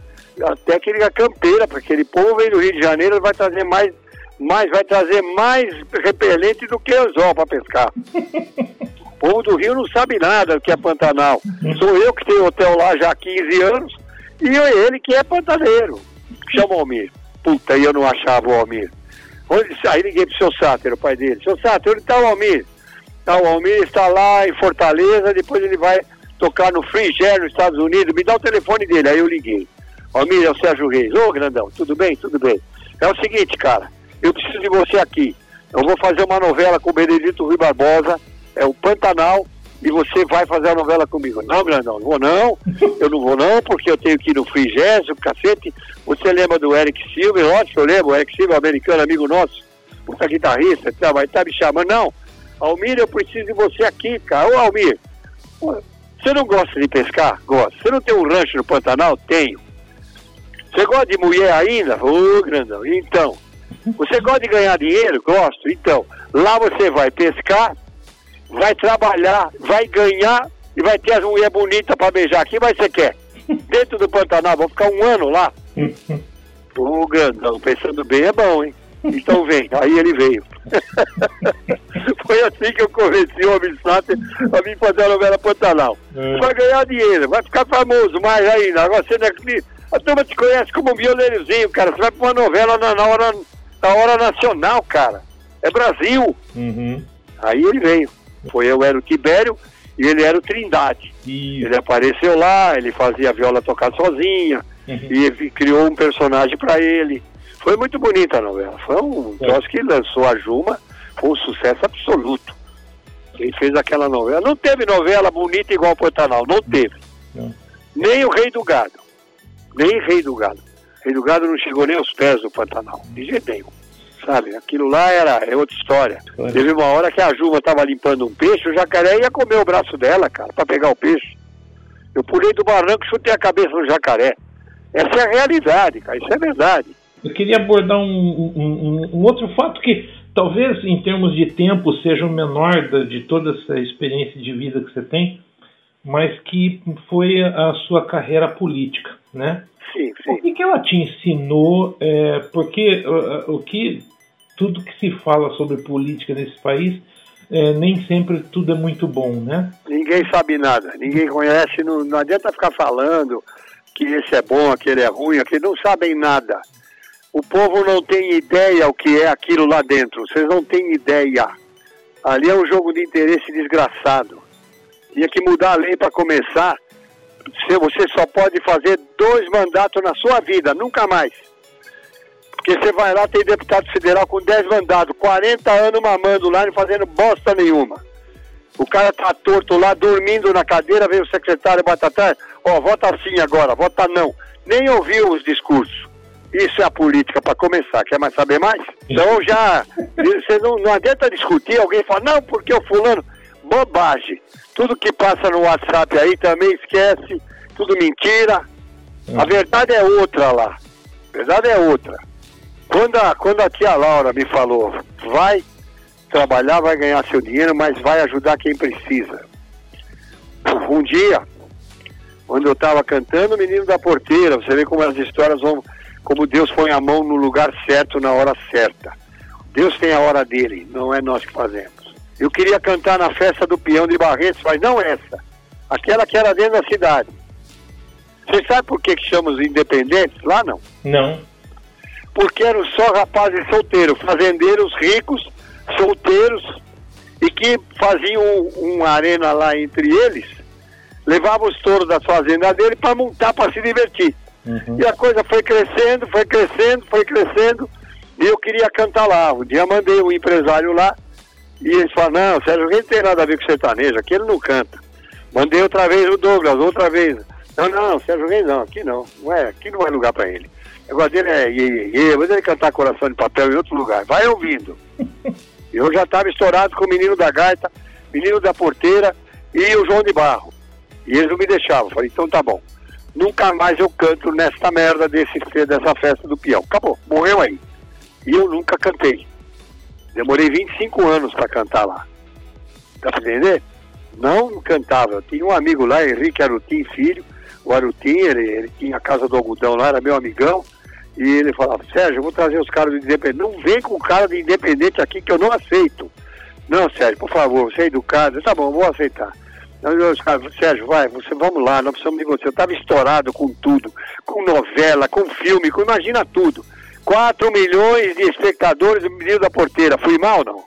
a técnica campeira, porque aquele povo vem do Rio de Janeiro vai trazer mais, mais vai trazer mais repelente do que anzol para pescar. o povo do Rio não sabe nada do que é Pantanal. Sou eu que tenho hotel lá já há 15 anos e ele que é pantaneiro. Chama o Almir. Puta, e eu não achava o Almir. Aí liguei pro seu Sáter, o pai dele. Seu Sáter, onde está o Almir? Tá, o Almir está lá em Fortaleza, depois ele vai tocar no Free Air nos Estados Unidos. Me dá o telefone dele. Aí eu liguei. Almir, é o Sérgio Reis. Ô, grandão, tudo bem? Tudo bem. É o seguinte, cara, eu preciso de você aqui. Eu vou fazer uma novela com o Benedito Rui Barbosa, é o Pantanal, e você vai fazer a novela comigo. Não, grandão, não vou não, eu não vou não, porque eu tenho que ir no Frigésio, cacete. Você lembra do Eric Silva? Lógico, eu lembro, o Eric Silva, americano, amigo nosso, puta guitarrista, tá, estar tá me chamando. Não, Almir, eu preciso de você aqui, cara. Ô, Almir, você não gosta de pescar? Gosta. Você não tem um rancho no Pantanal? Tenho. Você gosta de mulher ainda? Ô, oh, grandão. Então, você gosta de ganhar dinheiro? Gosto. Então, lá você vai pescar, vai trabalhar, vai ganhar e vai ter as mulheres bonitas para beijar. Aqui mas você quer? Dentro do Pantanal, vou ficar um ano lá. Ô, oh, grandão, pensando bem é bom, hein? Então vem, aí ele veio. Foi assim que eu convenci o Homem Sater a vir fazer a novela Pantanal. É. Vai ganhar dinheiro, vai ficar famoso mais ainda. Agora você não é a turma te conhece como violeirozinho, cara. Você vai pra uma novela na, na, hora, na hora nacional, cara. É Brasil. Uhum. Aí ele veio. Foi eu era o Tibério e ele era o Trindade. Isso. Ele apareceu lá, ele fazia a viola tocar sozinha uhum. e criou um personagem para ele. Foi muito bonita a novela. Foi um é. troço que lançou a Juma, foi um sucesso absoluto. Quem fez aquela novela. Não teve novela bonita igual o Pantanal, não teve. Nem o Rei do Gado nem Rei do Gado. Rei do Gado não chegou nem aos pés do Pantanal, de jeito nenhum. Sabe, aquilo lá era é outra história. Teve uma hora que a Juma estava limpando um peixe, o jacaré ia comer o braço dela, cara, para pegar o peixe. Eu pulei do barranco e chutei a cabeça no jacaré. Essa é a realidade, cara, isso é verdade. Eu queria abordar um, um, um outro fato que talvez em termos de tempo seja o menor de toda essa experiência de vida que você tem, mas que foi a sua carreira política, né? Sim, sim. O que, que ela te ensinou? É, porque uh, o que tudo que se fala sobre política nesse país é, nem sempre tudo é muito bom, né? Ninguém sabe nada, ninguém conhece, não, não adianta ficar falando que esse é bom, aquele é ruim, aquele não sabem nada. O povo não tem ideia o que é aquilo lá dentro, vocês não têm ideia. Ali é um jogo de interesse desgraçado. Tinha que mudar a lei para começar. Você só pode fazer dois mandatos na sua vida, nunca mais. Porque você vai lá, tem deputado federal com 10 mandatos, 40 anos mamando lá, não fazendo bosta nenhuma. O cara tá torto lá, dormindo na cadeira, vem o secretário bate atrás, ó, oh, vota sim agora, vota não. Nem ouviu os discursos. Isso é a política para começar. Quer mais saber mais? Então já, você não, não adianta discutir, alguém fala, não, porque o fulano bobagem. Tudo que passa no WhatsApp aí também esquece, tudo mentira. A hum. verdade é outra lá. A verdade é outra. Quando a, quando a tia Laura me falou, vai trabalhar, vai ganhar seu dinheiro, mas vai ajudar quem precisa. Um dia, quando eu estava cantando o Menino da Porteira, você vê como as histórias vão, como Deus põe a mão no lugar certo na hora certa. Deus tem a hora dele, não é nós que fazemos. Eu queria cantar na festa do peão de Barretos, mas não essa. Aquela que era dentro da cidade. Você sabe por que, que chamamos independentes? Lá não. Não. porque eram só rapazes solteiros, fazendeiros ricos, solteiros, e que faziam uma arena lá entre eles, levavam os touros da fazenda dele para montar, para se divertir. Uhum. E a coisa foi crescendo, foi crescendo, foi crescendo, e eu queria cantar lá. Um dia mandei um empresário lá, e eles falaram, não, Sérgio Reis não tem nada a ver com sertanejo, aqui ele não canta. Mandei outra vez o Douglas, outra vez. Não, não, Sérgio Reis não, aqui não. não é, aqui não é lugar para ele. O negócio dele é iê, iê, mas ele cantar Coração de Papel em outro lugar. Vai ouvindo. Eu já estava estourado com o menino da gaita, menino da porteira e o João de Barro. E eles não me deixavam. Falei, então tá bom. Nunca mais eu canto nesta merda desse, dessa festa do peão. Acabou, morreu aí. E eu nunca cantei. Demorei 25 anos para cantar lá. Dá pra entender? Não cantava. Eu tinha um amigo lá, Henrique Arutim Filho. O Arutim, ele, ele tinha a casa do algodão lá, era meu amigão. E ele falava, Sérgio, eu vou trazer os caras do Independente. Não vem com o cara do Independente aqui que eu não aceito. Não, Sérgio, por favor, você é educado. Tá bom, vou aceitar. Sérgio, vai, você, vamos lá, nós precisamos de você. Eu estava estourado com tudo, com novela, com filme, com imagina tudo. 4 milhões de espectadores do Menino da Porteira. Fui mal, não?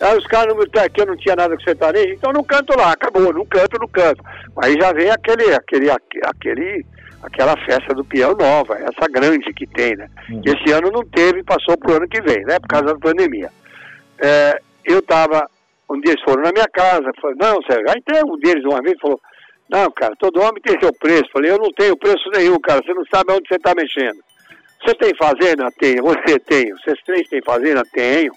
Aí os caras não tá aqui, eu não tinha nada com sertanejo, então não canto lá, acabou, não canto, não canto. Aí já vem aquele, aquele, aquele aquela festa do peão nova, essa grande que tem, né? Uhum. Esse ano não teve, passou pro ano que vem, né? Por causa da pandemia. É, eu tava, um dia eles foram na minha casa, falei, não, Sérgio, aí tem um deles uma vez falou, não, cara, todo homem tem seu preço. Falei, eu não tenho preço nenhum, cara, você não sabe onde você está mexendo. Você tem fazenda? Tenho. Você tem. Vocês três têm fazenda? Tenho.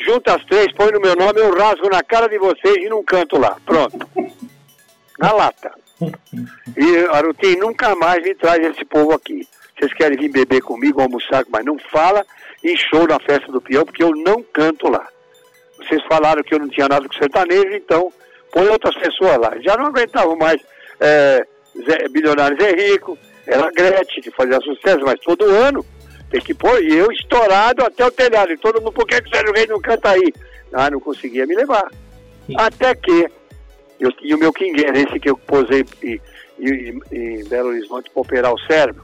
Junta as três, põe no meu nome, eu rasgo na cara de vocês e não canto lá. Pronto. Na lata. E Arutim, nunca mais me traz esse povo aqui. Vocês querem vir beber comigo, almoçar, mas não fala em show na festa do peão, porque eu não canto lá. Vocês falaram que eu não tinha nada com sertanejo, então põe outras pessoas lá. Já não aguentavam mais é, Zé, Bilionário Zé Rico, era a Gretchen que fazia sucesso, mas todo ano tem que pôr. E eu estourado até o telhado. E todo mundo, por que, o Sérgio Reis não canta aí? Ah, não conseguia me levar. Sim. Até que eu tinha o meu Kinguer, esse que eu posei em, em, em Belo Horizonte para operar o cérebro.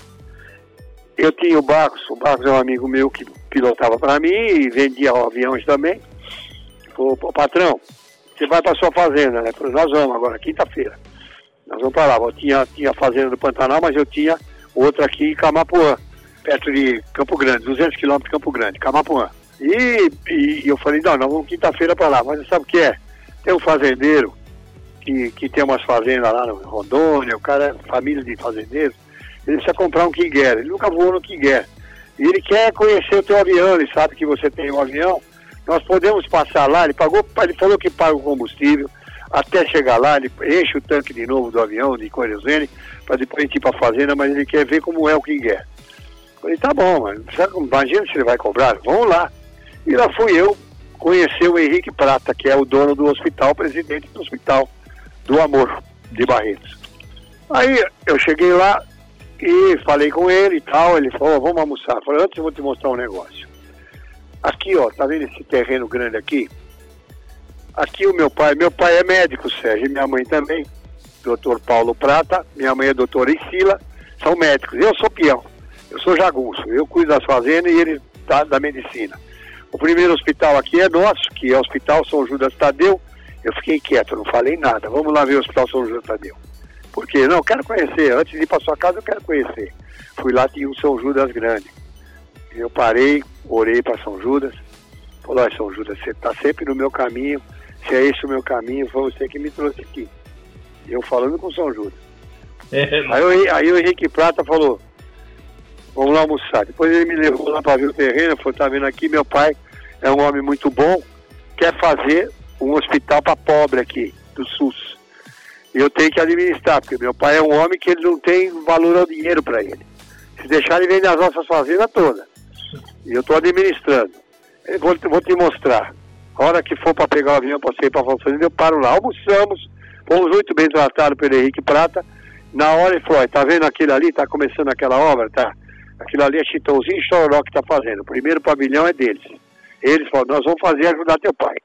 Eu tinha o Barcos, o Barcos é um amigo meu que pilotava para mim e vendia aviões também. Falou, patrão, você vai para sua fazenda, né? Nós vamos agora, quinta-feira. Nós vamos para lá. Eu tinha, tinha a fazenda do Pantanal, mas eu tinha outra aqui em Camapuã, perto de Campo Grande, 200 quilômetros de Campo Grande, Camapuã. E, e, eu falei, não, nós vamos quinta-feira para lá. Mas sabe o que é? Tem um fazendeiro que, que tem umas fazendas lá no Rondônia, o cara é família de fazendeiros, ele precisa comprar um Kinguer, ele nunca voou no Kinguer. E ele quer conhecer o teu avião, ele sabe que você tem um avião, nós podemos passar lá, ele pagou, ele falou que paga o combustível, até chegar lá, ele enche o tanque de novo do avião, de querosene, para depois ir para a fazenda, mas ele quer ver como é o Kinguer. Falei, tá bom, mano, imagina se ele vai cobrar, vamos lá. E lá fui eu conhecer o Henrique Prata, que é o dono do hospital, presidente do hospital do Amor de Barretos. Aí eu cheguei lá e falei com ele e tal, ele falou, vamos almoçar. Eu falei, antes eu vou te mostrar um negócio. Aqui, ó, tá vendo esse terreno grande aqui? Aqui o meu pai, meu pai é médico, Sérgio, minha mãe também, doutor Paulo Prata, minha mãe é doutora Isila, são médicos. Eu sou peão, eu sou jagunço, eu cuido das fazendas e ele tá da medicina. O primeiro hospital aqui é nosso, que é o Hospital São Judas Tadeu, eu fiquei quieto, não falei nada. Vamos lá ver o Hospital São Judas Tadeu. Por quê? Não, quero conhecer. Antes de ir para sua casa, eu quero conhecer. Fui lá, tinha um São Judas grande. Eu parei, orei para São Judas. Falou, São Judas, você está sempre no meu caminho. Se é esse o meu caminho, foi você que me trouxe aqui. Eu falando com São Judas. É, aí, aí o Henrique Prata falou, vamos lá almoçar. Depois ele me levou lá para ver o terreno, falou, tá vendo aqui, meu pai é um homem muito bom, quer fazer um hospital para pobre aqui, do SUS. Eu tenho que administrar, porque meu pai é um homem que ele não tem valor ao dinheiro para ele. Se deixar, ele vende as nossas fazendas todas. E eu estou administrando. Eu vou, vou, te mostrar. A hora que for para pegar o avião para sair para a fazenda, eu paro lá. Almoçamos, fomos muito bem tratados pelo Henrique Prata. Na hora ele falou, tá vendo aquilo ali? Tá começando aquela obra? Tá. Aquilo ali é Chitãozinho e Chororó que está fazendo. O primeiro pavilhão é deles. Eles falaram, nós vamos fazer ajudar teu pai.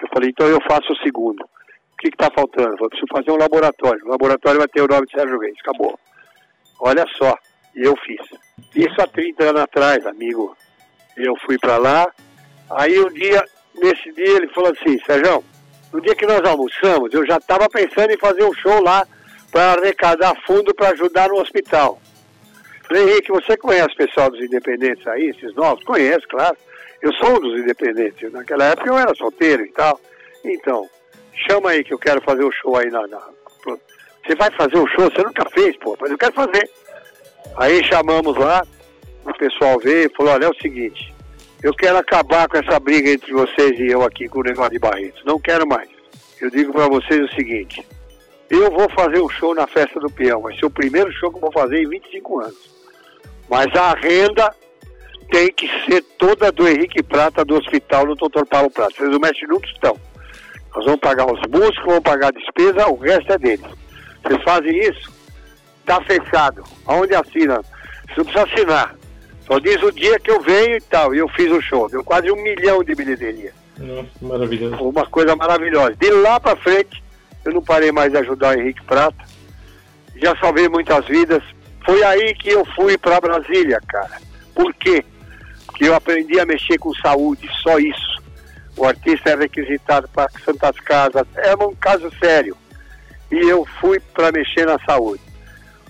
Eu falei, então eu faço o segundo. O que está faltando? Eu preciso fazer um laboratório. O laboratório vai ter o nome de Sérgio Reis. Acabou. Olha só. E eu fiz. Isso há 30 anos atrás, amigo. Eu fui para lá, aí um dia, nesse dia ele falou assim, Sérgio, no dia que nós almoçamos, eu já estava pensando em fazer um show lá para arrecadar fundo para ajudar no hospital. Falei, Henrique, você conhece o pessoal dos independentes aí, esses novos? Conheço, claro. Eu sou um dos independentes. Naquela época eu era solteiro e tal. Então, chama aí que eu quero fazer o um show aí na, na, Você vai fazer o um show? Você nunca fez, pô, mas eu quero fazer. Aí chamamos lá, o pessoal veio e falou, olha, é o seguinte, eu quero acabar com essa briga entre vocês e eu aqui com o negócio de Barretos. Não quero mais. Eu digo para vocês o seguinte, eu vou fazer um show na festa do peão, vai ser o primeiro show que eu vou fazer em 25 anos. Mas a renda tem que ser toda do Henrique Prata do hospital no Dr. Paulo Prata. Vocês não mexem no tostão. Nós vamos pagar os músicos, vamos pagar a despesa, o resto é deles. Vocês fazem isso? Está fechado. Aonde assina? Você não precisa assinar. Só diz o dia que eu venho e tal. E eu fiz o show. Deu quase um milhão de bilheteria. Nossa, maravilhoso. Uma coisa maravilhosa. De lá para frente, eu não parei mais de ajudar o Henrique Prata. Já salvei muitas vidas. Foi aí que eu fui para Brasília, cara. Por quê? Porque eu aprendi a mexer com saúde, só isso. O artista é requisitado para Santas Casas. É um caso sério. E eu fui para mexer na saúde.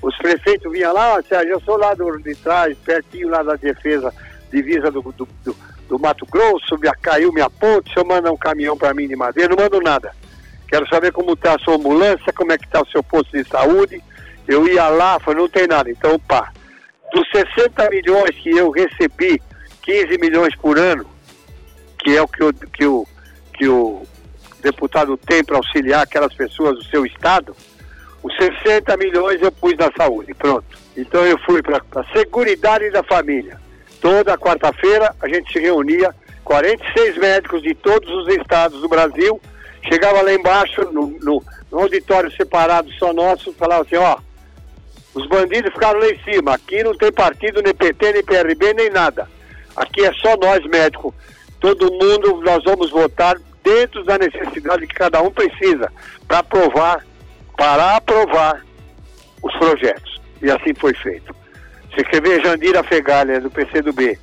Os prefeitos vinham lá, Sérgio, eu sou lá do, de trás, pertinho lá da defesa, divisa do, do, do, do Mato Grosso, me, caiu minha ponte, o senhor manda um caminhão para mim de madeira, não mando nada. Quero saber como está a sua ambulância, como é que está o seu posto de saúde. Eu ia lá, falei, não tem nada. Então, pá, dos 60 milhões que eu recebi, 15 milhões por ano, que é o que o, que o, que o deputado tem para auxiliar aquelas pessoas do seu estado, os 60 milhões eu pus na saúde, pronto. Então eu fui para a Seguridade da Família. Toda quarta-feira a gente se reunia, 46 médicos de todos os estados do Brasil, chegava lá embaixo, no, no, no auditório separado só nosso, falava assim, ó, os bandidos ficaram lá em cima, aqui não tem partido, nem PT, nem PRB, nem nada. Aqui é só nós médicos. Todo mundo, nós vamos votar dentro da necessidade que cada um precisa para aprovar para aprovar os projetos. E assim foi feito. Você quer ver Jandira Fegali, do PCdoB.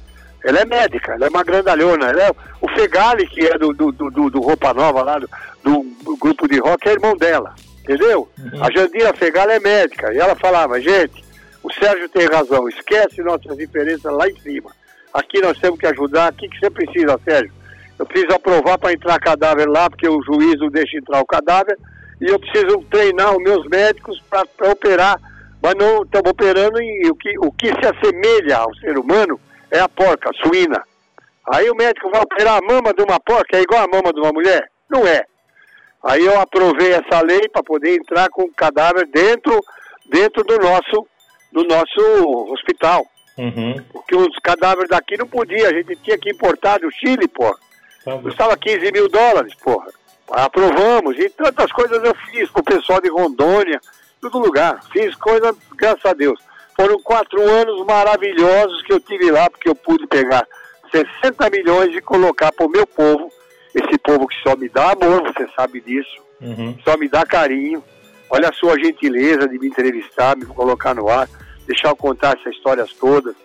Ela é médica, ela é uma grandalhona. Ela é, o Fegali, que é do, do, do, do Roupa Nova lá, do, do, grupo de rock, é irmão dela. Entendeu? Uhum. A Jandira Fegali é médica. E ela falava, gente, o Sérgio tem razão, esquece nossas diferenças lá em cima. Aqui nós temos que ajudar. O que, que você precisa, Sérgio? Eu preciso aprovar para entrar cadáver lá, porque o juiz não deixa entrar o cadáver e eu preciso treinar os meus médicos para operar, mas não estamos operando e o que, o que se assemelha ao ser humano é a porca, a suína. Aí o médico vai operar a mama de uma porca, é igual a mama de uma mulher? Não é. Aí eu aprovei essa lei para poder entrar com o cadáver dentro, dentro do nosso, do nosso hospital. Uhum. Porque os cadáveres daqui não podia, a gente tinha que importar do Chile, porra. Tá Custava 15 mil dólares, porra aprovamos e tantas coisas eu fiz para o pessoal de Rondônia, todo lugar. Fiz coisas, graças a Deus. Foram quatro anos maravilhosos que eu tive lá, porque eu pude pegar 60 milhões e colocar para o meu povo, esse povo que só me dá amor, você sabe disso, uhum. só me dá carinho. Olha a sua gentileza de me entrevistar, me colocar no ar, deixar eu contar essas histórias todas.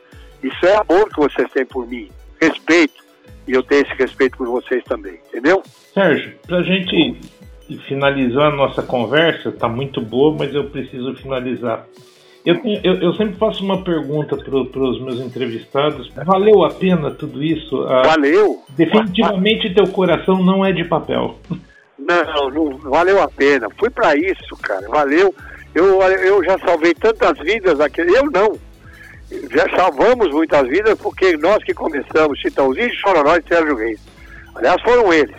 Isso é amor que vocês têm por mim, respeito. E eu tenho esse respeito por vocês também, entendeu? Sérgio, para a gente finalizar a nossa conversa, está muito boa, mas eu preciso finalizar. Eu, eu, eu sempre faço uma pergunta para os meus entrevistados. Valeu a pena tudo isso? Ah, valeu! Definitivamente teu coração não é de papel. Não, não valeu a pena. Fui para isso, cara. Valeu. Eu, eu já salvei tantas vidas aqui. Eu não. Já salvamos muitas vidas porque nós que começamos, Chitãozinho, Chororó e Sérgio Reis. Aliás, foram eles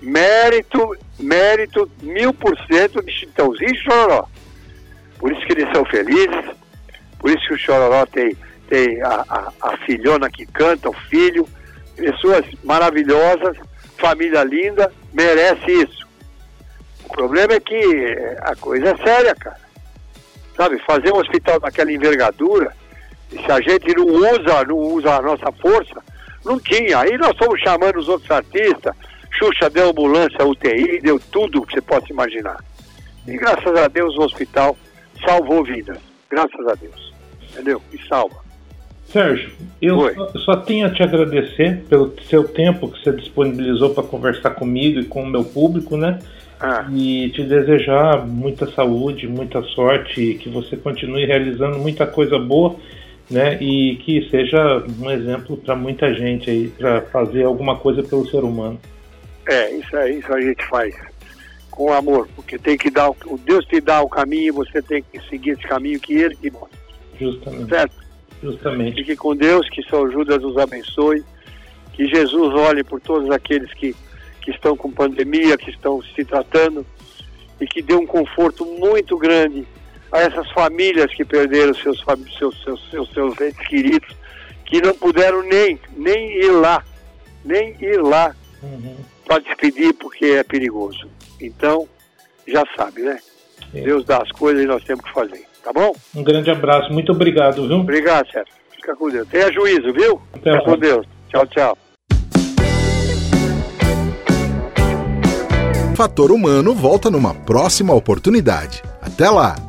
mérito, mérito mil por cento de Chitãozinho e Chororó. Por isso que eles são felizes, por isso que o Chororó tem, tem a, a, a filhona que canta, o filho, pessoas maravilhosas, família linda, merece isso. O problema é que a coisa é séria, cara. Sabe, fazer um hospital daquela envergadura, se a gente não usa, não usa a nossa força, não tinha. Aí nós estamos chamando os outros artistas, Xuxa deu ambulância, UTI, deu tudo que você possa imaginar. E graças a Deus o hospital salvou vidas. Graças a Deus. Entendeu? E salva. Sérgio, eu só, só, tenho a te agradecer pelo seu tempo que você disponibilizou para conversar comigo e com o meu público, né? Ah. E te desejar muita saúde, muita sorte, que você continue realizando muita coisa boa, né? E que seja um exemplo para muita gente aí, para fazer alguma coisa pelo ser humano. É, isso aí, isso a gente faz com amor, porque tem que dar, o Deus te dá o caminho, você tem que seguir esse caminho que Ele te mostra. Justamente. Certo? Justamente. Fique com Deus, que São Judas nos abençoe, que Jesus olhe por todos aqueles que, que estão com pandemia, que estão se tratando, e que dê um conforto muito grande a essas famílias que perderam seus, seus, seus, seus, seus entes queridos, que não puderam nem, nem ir lá, nem ir lá uhum. para despedir porque é perigoso. Então, já sabe, né? É. Deus dá as coisas e nós temos que fazer. Tá bom? Um grande abraço, muito obrigado, viu? Obrigado, Sérgio. Fica com Deus. Tenha juízo, viu? Até Fica com Deus. Tchau, tchau. Fator Humano volta numa próxima oportunidade. Até lá!